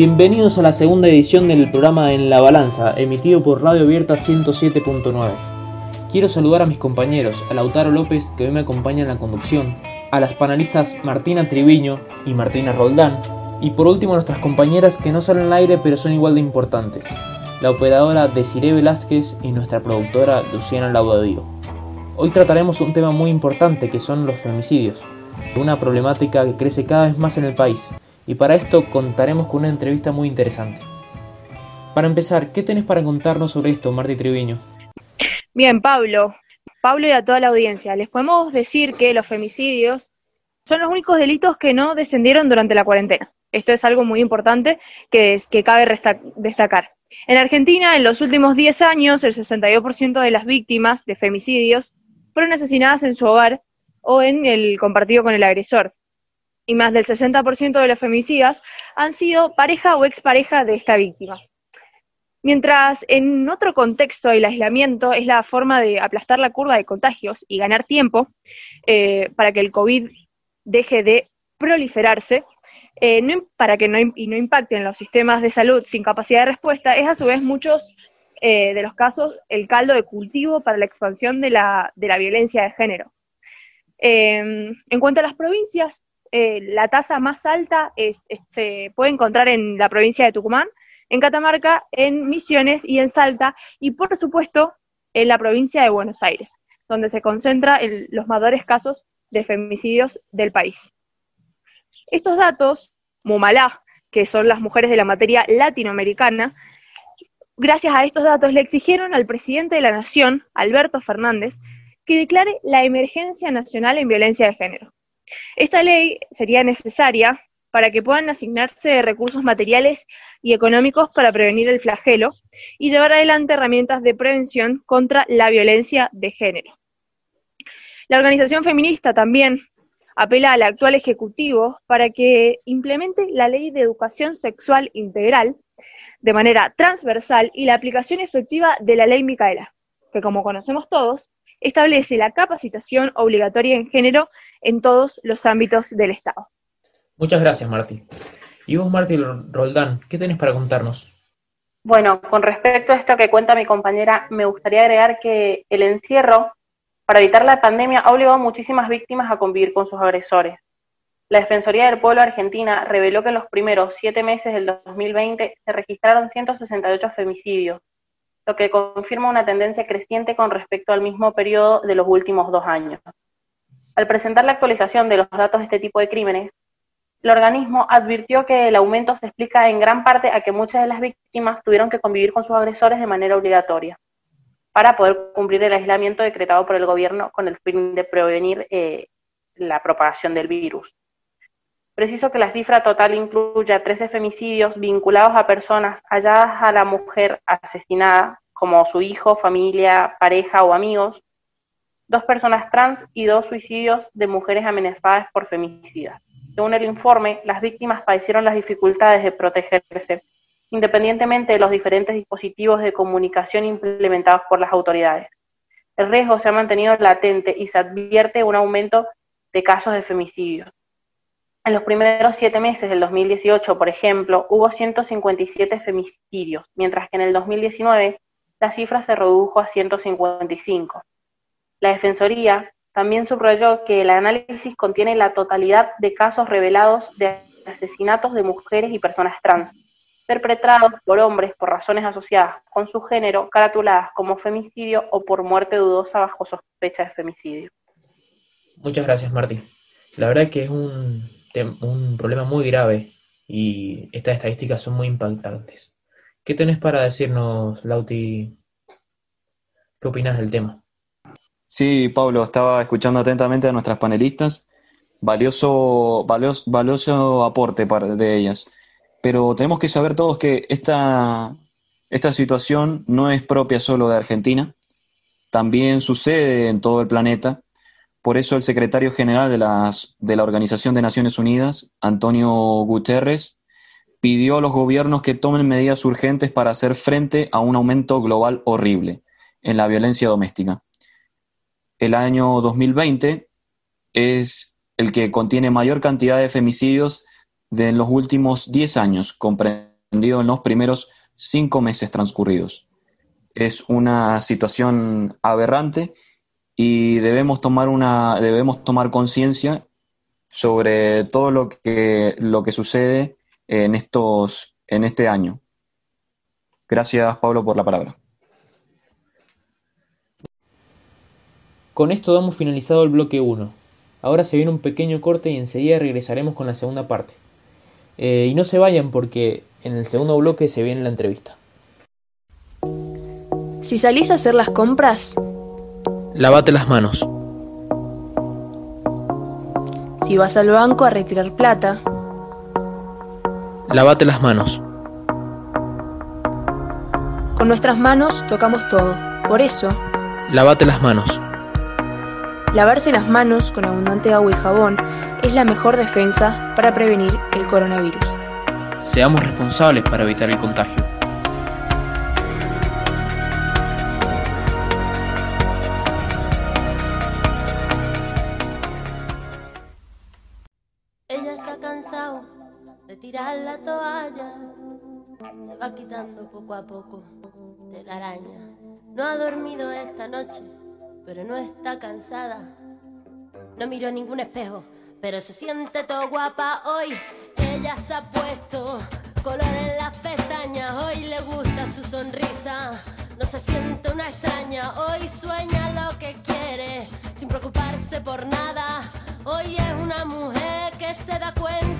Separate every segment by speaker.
Speaker 1: Bienvenidos a la segunda edición del programa En la Balanza, emitido por Radio Abierta 107.9. Quiero saludar a mis compañeros, a Lautaro López, que hoy me acompaña en la conducción, a las panelistas Martina Triviño y Martina Roldán, y por último a nuestras compañeras que no salen al aire pero son igual de importantes, la operadora Desiree Velázquez y nuestra productora Luciana Laudadío. Hoy trataremos un tema muy importante que son los femicidios, una problemática que crece cada vez más en el país, y para esto contaremos con una entrevista muy interesante. Para empezar, ¿qué tenés para contarnos sobre esto, Marti Triviño?
Speaker 2: Bien, Pablo, Pablo y a toda la audiencia, les podemos decir que los femicidios son los únicos delitos que no descendieron durante la cuarentena. Esto es algo muy importante que, es, que cabe destacar. En Argentina, en los últimos 10 años, el 62% de las víctimas de femicidios fueron asesinadas en su hogar o en el compartido con el agresor. Y más del 60% de los femicidas han sido pareja o expareja de esta víctima. Mientras en otro contexto el aislamiento es la forma de aplastar la curva de contagios y ganar tiempo eh, para que el COVID deje de proliferarse, eh, para que no, y no impacten los sistemas de salud sin capacidad de respuesta, es a su vez muchos eh, de los casos el caldo de cultivo para la expansión de la, de la violencia de género. Em, en cuanto a las provincias, eh, la tasa más alta se puede encontrar en la provincia de Tucumán, en Catamarca, en Misiones y en Salta, y por supuesto en la provincia de Buenos Aires, donde se concentran los mayores casos de femicidios del país. Estos datos, Mumalá, que son las mujeres de la materia latinoamericana, gracias a estos datos le exigieron al presidente de la Nación, Alberto Fernández, que declare la emergencia nacional en violencia de género. Esta ley sería necesaria para que puedan asignarse recursos materiales y económicos para prevenir el flagelo y llevar adelante herramientas de prevención contra la violencia de género. La organización feminista también apela al actual Ejecutivo para que implemente la ley de educación sexual integral de manera transversal y la aplicación efectiva de la ley Micaela, que como conocemos todos, establece la capacitación obligatoria en género en todos los ámbitos del Estado.
Speaker 1: Muchas gracias, Martí. Y vos, Martí Roldán, ¿qué tenés para contarnos?
Speaker 3: Bueno, con respecto a esto que cuenta mi compañera, me gustaría agregar que el encierro, para evitar la pandemia, ha obligado a muchísimas víctimas a convivir con sus agresores. La Defensoría del Pueblo Argentina reveló que en los primeros siete meses del 2020 se registraron 168 femicidios, lo que confirma una tendencia creciente con respecto al mismo periodo de los últimos dos años. Al presentar la actualización de los datos de este tipo de crímenes, el organismo advirtió que el aumento se explica en gran parte a que muchas de las víctimas tuvieron que convivir con sus agresores de manera obligatoria para poder cumplir el aislamiento decretado por el gobierno con el fin de prevenir eh, la propagación del virus. Preciso que la cifra total incluya 13 femicidios vinculados a personas halladas a la mujer asesinada, como su hijo, familia, pareja o amigos, dos personas trans y dos suicidios de mujeres amenazadas por femicidas. Según el informe, las víctimas padecieron las dificultades de protegerse, independientemente de los diferentes dispositivos de comunicación implementados por las autoridades. El riesgo se ha mantenido latente y se advierte un aumento de casos de femicidios. En los primeros siete meses del 2018, por ejemplo, hubo 157 femicidios, mientras que en el 2019 la cifra se redujo a 155. La Defensoría también subrayó que el análisis contiene la totalidad de casos revelados de asesinatos de mujeres y personas trans, perpetrados por hombres por razones asociadas con su género, caratuladas como femicidio o por muerte dudosa bajo sospecha de femicidio.
Speaker 1: Muchas gracias, Martín. La verdad que es un un problema muy grave y estas estadísticas son muy impactantes. ¿Qué tenés para decirnos, Lauti? ¿Qué opinas del tema?
Speaker 4: Sí, Pablo, estaba escuchando atentamente a nuestras panelistas. Valioso, valioso, valioso aporte de ellas. Pero tenemos que saber todos que esta, esta situación no es propia solo de Argentina, también sucede en todo el planeta por eso el secretario general de, las, de la Organización de Naciones Unidas, Antonio Guterres, pidió a los gobiernos que tomen medidas urgentes para hacer frente a un aumento global horrible en la violencia doméstica. El año 2020 es el que contiene mayor cantidad de femicidios de los últimos 10 años, comprendido en los primeros 5 meses transcurridos. Es una situación aberrante y debemos tomar, una, debemos tomar conciencia sobre todo lo que, lo que sucede en, estos, en este año. Gracias, Pablo, por la palabra.
Speaker 1: Con esto damos finalizado el bloque 1. Ahora se viene un pequeño corte y enseguida regresaremos con la segunda parte. Eh, y no se vayan porque en el segundo bloque se viene la entrevista.
Speaker 5: Si salís a hacer las compras,
Speaker 1: lavate las manos.
Speaker 5: Si vas al banco a retirar plata,
Speaker 1: lavate las manos.
Speaker 5: Con nuestras manos tocamos todo. Por eso,
Speaker 1: lavate las manos.
Speaker 5: Lavarse las manos con abundante agua y jabón es la mejor defensa para prevenir el coronavirus.
Speaker 1: Seamos responsables para evitar el contagio.
Speaker 6: Ella se ha cansado de tirar la toalla, se va quitando poco a poco de la araña. No ha dormido esta noche pero no está cansada. No miró ningún espejo, pero se siente todo guapa hoy. Ella se ha puesto color en las pestañas, hoy le gusta su sonrisa. No se siente una extraña, hoy sueña lo que quiere, sin preocuparse por nada. Hoy es una mujer que se da cuenta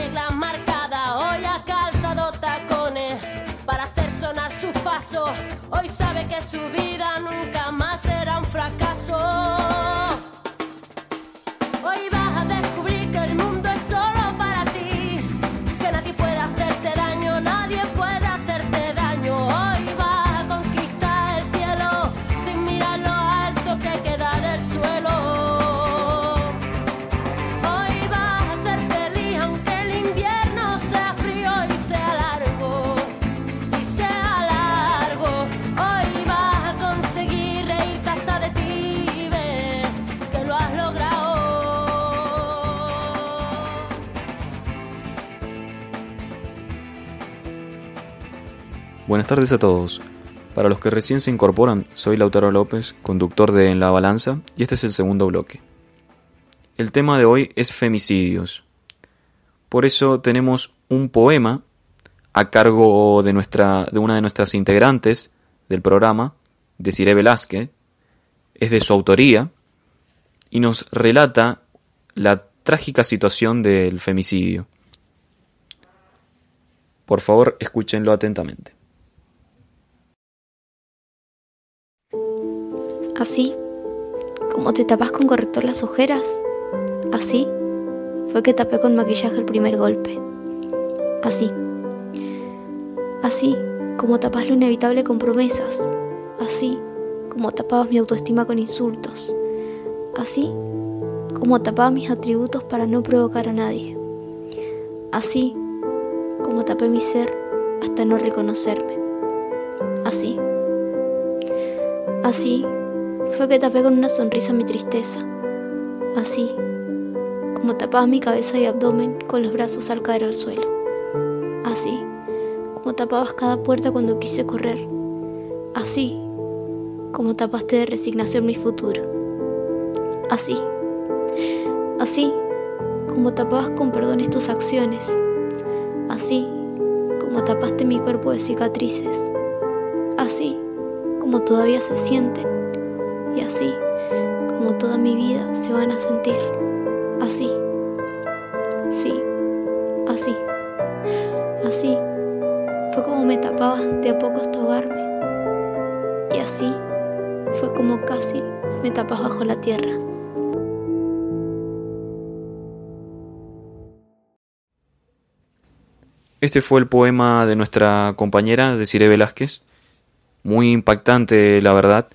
Speaker 6: Hoy sabe que su vida nunca más será un fracaso.
Speaker 4: Buenas tardes a todos. Para los que recién se incorporan, soy Lautaro López, conductor de En la Balanza, y este es el segundo bloque. El tema de hoy es femicidios. Por eso tenemos un poema a cargo de, nuestra, de una de nuestras integrantes del programa, Desiree Velázquez. Es de su autoría y nos relata la trágica situación del femicidio. Por favor, escúchenlo atentamente.
Speaker 7: Así, como te tapas con corrector las ojeras, así fue que tapé con maquillaje el primer golpe. Así. Así como tapas lo inevitable con promesas. Así como tapabas mi autoestima con insultos. Así como tapaba mis atributos para no provocar a nadie. Así como tapé mi ser hasta no reconocerme. Así. Así fue que tapé con una sonrisa mi tristeza. Así como tapabas mi cabeza y abdomen con los brazos al caer al suelo. Así como tapabas cada puerta cuando quise correr. Así como tapaste de resignación mi futuro. Así. Así como tapabas con perdones tus acciones. Así como tapaste mi cuerpo de cicatrices, así como todavía se sienten y así como toda mi vida se van a sentir, así, sí, así, así fue como me tapabas de a poco hasta ahogarme y así fue como casi me tapas bajo la tierra.
Speaker 4: Este fue el poema de nuestra compañera Desiree Velázquez. Muy impactante, la verdad.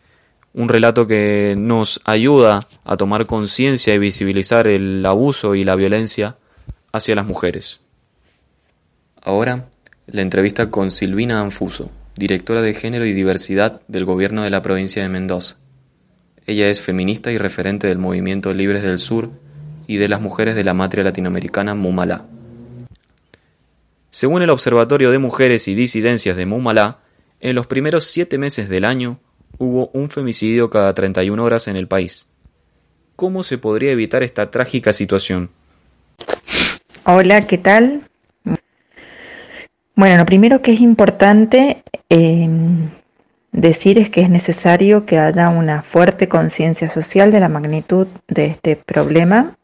Speaker 4: Un relato que nos ayuda a tomar conciencia y visibilizar el abuso y la violencia hacia las mujeres. Ahora, la entrevista con Silvina Anfuso, directora de Género y Diversidad del Gobierno de la provincia de Mendoza. Ella es feminista y referente del movimiento Libres del Sur y de las mujeres de la matria latinoamericana Mumalá. Según el Observatorio de Mujeres y Disidencias de Mumalá, en los primeros siete meses del año hubo un femicidio cada 31 horas en el país. ¿Cómo se podría evitar esta trágica situación?
Speaker 8: Hola, ¿qué tal? Bueno, lo primero que es importante eh, decir es que es necesario que haya una fuerte conciencia social de la magnitud de este problema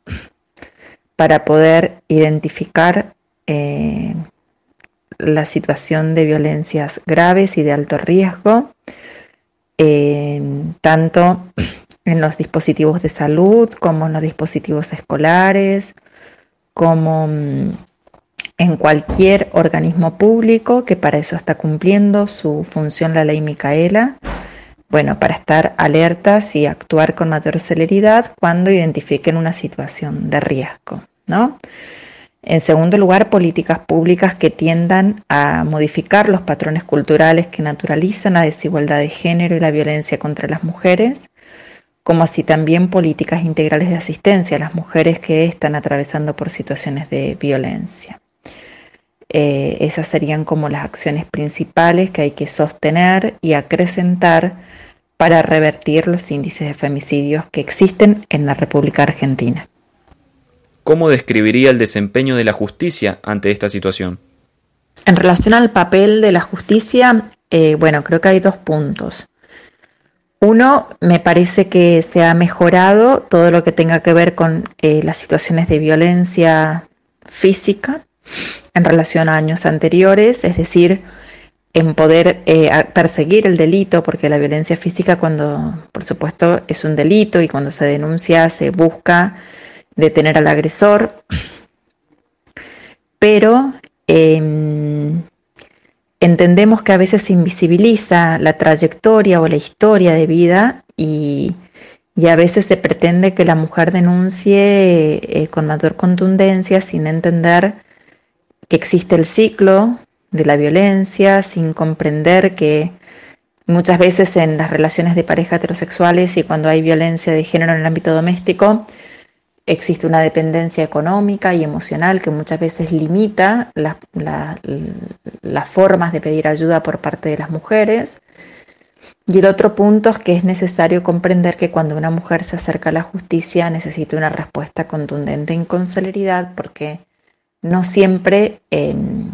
Speaker 8: para poder identificar eh, la situación de violencias graves y de alto riesgo, tanto en los dispositivos de salud como en los dispositivos escolares, como mm, en cualquier organismo público que para eso está cumpliendo su función la ley Micaela, bueno, para estar alertas y actuar con mayor celeridad cuando identifiquen una situación de riesgo, ¿no? En segundo lugar, políticas públicas que tiendan a modificar los patrones culturales que naturalizan la desigualdad de género y la violencia contra las mujeres, como así también políticas integrales de asistencia a las mujeres que están atravesando por situaciones de violencia. Eh, esas serían como las acciones principales que hay que sostener y acrecentar para revertir los índices de femicidios que existen en la República Argentina.
Speaker 4: ¿Cómo describiría el desempeño de la justicia ante esta situación?
Speaker 8: En relación al papel de la justicia, eh, bueno, creo que hay dos puntos. Uno, me parece que se ha mejorado todo lo que tenga que ver con eh, las situaciones de violencia física en relación a años anteriores, es decir, en poder eh, perseguir el delito, porque la violencia física cuando, por supuesto, es un delito y cuando se denuncia se busca detener al agresor, pero em, entendemos que a veces se invisibiliza la trayectoria o la historia de vida y, a veces se pretende que la mujer denuncie eh, con mayor contundencia sin entender que existe el ciclo de la violencia, sin comprender que muchas veces en las relaciones de pareja heterosexuales y cuando hay violencia de género en el ámbito doméstico, Existe una dependencia económica y emocional que muchas veces limita las formas de pedir ayuda por parte de las mujeres. Y el otro punto es que es necesario comprender que cuando una mujer se acerca a la justicia necesita una respuesta contundente y con celeridad porque no siempre, em,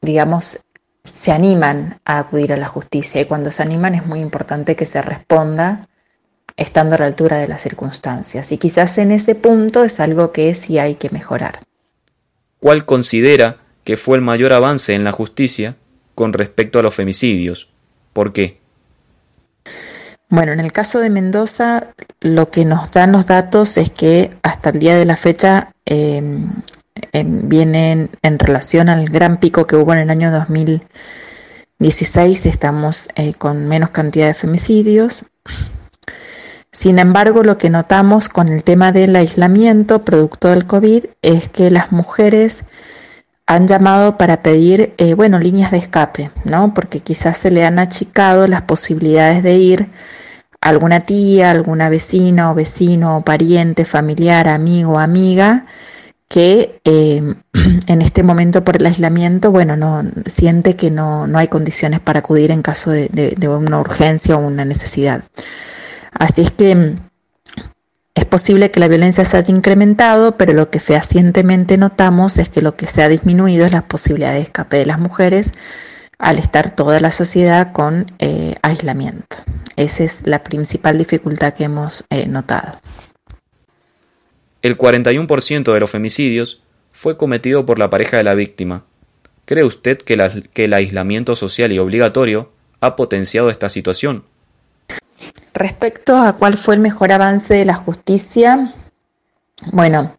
Speaker 8: digamos, se animan a acudir a la justicia y cuando se animan es muy importante que se responda estando a la altura de las circunstancias. Y quizás en ese punto es algo que sí hay que mejorar.
Speaker 4: ¿Cuál considera que fue el mayor avance en la justicia con respecto a los femicidios? ¿Por qué?
Speaker 8: Bueno, en el caso de Mendoza, lo que nos dan los datos es que hasta el día de la fecha em, em, vienen en relación al gran pico que hubo en el año 2016, estamos eh, con menos cantidad de femicidios. Sin embargo, lo que notamos con el tema del aislamiento producto del COVID es que las mujeres han llamado para pedir, eh, bueno, líneas de escape, ¿no? Porque quizás se le han achicado las posibilidades de ir a alguna tía, alguna vecina o vecino o pariente, familiar, amigo, amiga, que eh, en este momento por el aislamiento, bueno, no siente que no, no hay condiciones para acudir en caso de una urgencia o una necesidad. Así es que es posible que la violencia se haya incrementado, pero lo que fehacientemente notamos es que lo que se ha disminuido es la posibilidad de escape de las mujeres al estar toda la sociedad con eh, aislamiento. Esa es la principal dificultad que hemos eh, notado.
Speaker 4: El 41% de los femicidios fue cometido por la pareja de la víctima. ¿Cree usted que el aislamiento social y obligatorio ha potenciado esta situación?
Speaker 8: Respecto a cuál fue el mejor avance de la justicia, bueno,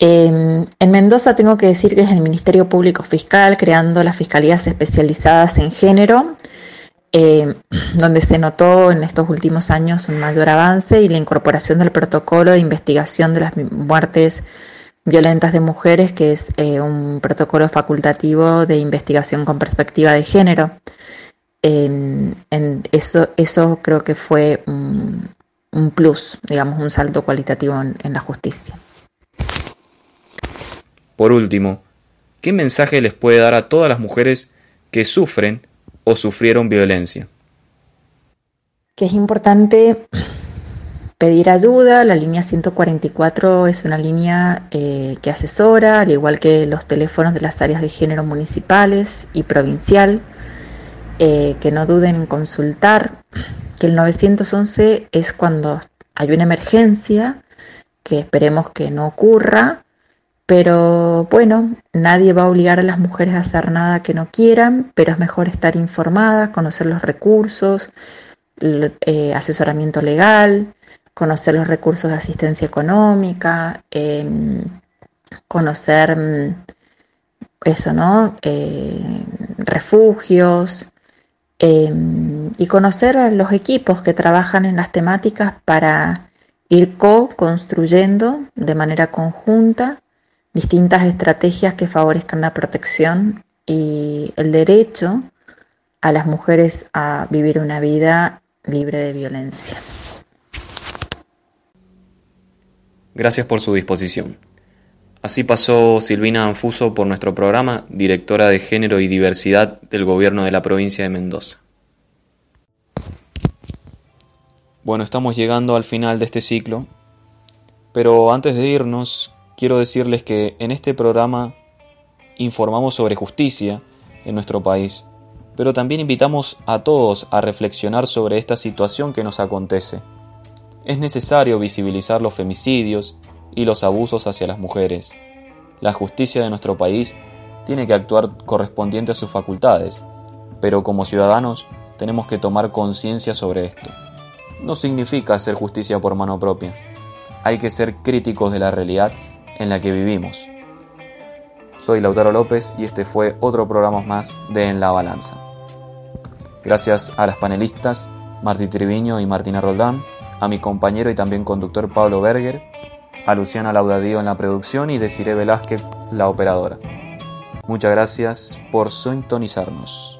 Speaker 8: em, en Mendoza tengo que decir que es el Ministerio Público Fiscal creando las fiscalías especializadas en género, em, donde se notó en estos últimos años un mayor avance y la incorporación del protocolo de investigación de las muertes violentas de mujeres, que es eh, un protocolo facultativo de investigación con perspectiva de género en, eso, eso creo que fue un, plus, digamos, un salto cualitativo en, la justicia.
Speaker 4: Por último, ¿qué mensaje les puede dar a todas las mujeres que sufren o sufrieron violencia?
Speaker 8: Que es importante pedir ayuda. La línea 144 es una línea eh, que asesora, al igual que los teléfonos de las áreas de género municipales y provincial. Eh, que no duden en consultar, que el 911 es cuando hay una emergencia, que esperemos que no ocurra, pero bueno, nadie va a obligar a las mujeres a hacer nada que no quieran, pero es mejor estar informadas, conocer los recursos, eh, asesoramiento legal, conocer los recursos de asistencia económica, em, conocer mm, eso, ¿no? Eh, refugios, Em, y conocer a los equipos que trabajan en las temáticas para ir co-construyendo de manera conjunta distintas estrategias que favorezcan la protección y el derecho a las mujeres a vivir una vida libre de violencia.
Speaker 4: Gracias por su disposición. Así pasó Silvina Anfuso por nuestro programa, directora de Género y Diversidad del Gobierno de la provincia de Mendoza. Bueno, estamos llegando al final de este ciclo, pero antes de irnos, quiero decirles que en este programa informamos sobre justicia en nuestro país, pero también invitamos a todos a reflexionar sobre esta situación que nos acontece. Es necesario visibilizar los femicidios y los abusos hacia las mujeres. La justicia de nuestro país tiene que actuar correspondiente a sus facultades, pero como ciudadanos tenemos que tomar conciencia sobre esto. No significa hacer justicia por mano propia. Hay que ser críticos de la realidad en la que vivimos. Soy Lautaro López y este fue otro programa más de En la Balanza. Gracias a las panelistas Martí Triviño y Martina Roldán, a mi compañero y también conductor Pablo Berger a Luciana Laudadío en la producción y Desiree Velázquez, la operadora. Muchas gracias por sintonizarnos.